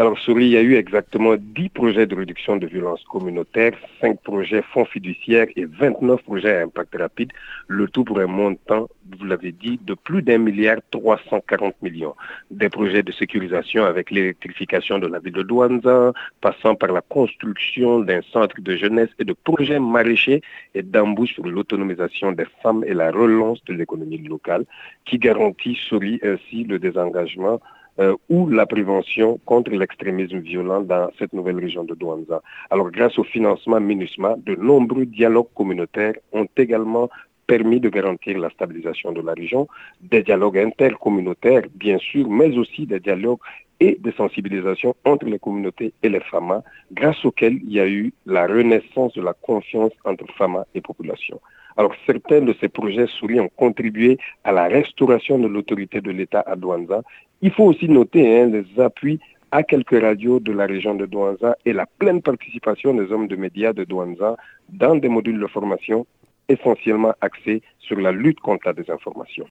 Alors, Souris, il y a eu exactement 10 projets de réduction de violence communautaire, 5 projets fonds fiduciaires et 29 projets à impact rapide, le tout pour un montant, vous l'avez dit, de plus d'un milliard 340 millions. Des projets de sécurisation avec l'électrification de la ville de Douanza, passant par la construction d'un centre de jeunesse et de projets maraîchers et d'embouches sur l'autonomisation des femmes et la relance de l'économie locale, qui garantit, Souris, ainsi le désengagement euh, ou la prévention contre l'extrémisme violent dans cette nouvelle région de Douanza. Alors, grâce au financement MINUSMA, de nombreux dialogues communautaires ont également permis de garantir la stabilisation de la région, des dialogues intercommunautaires, bien sûr, mais aussi des dialogues et de sensibilisation entre les communautés et les FAMA, grâce auxquels il y a eu la renaissance de la confiance entre FAMA et population. Alors, certains de ces projets souris ont contribué à la restauration de l'autorité de l'État à Douanza. Il faut aussi noter hein, les appuis à quelques radios de la région de Douanza et la pleine participation des hommes de médias de Douanza dans des modules de formation essentiellement axés sur la lutte contre la désinformation.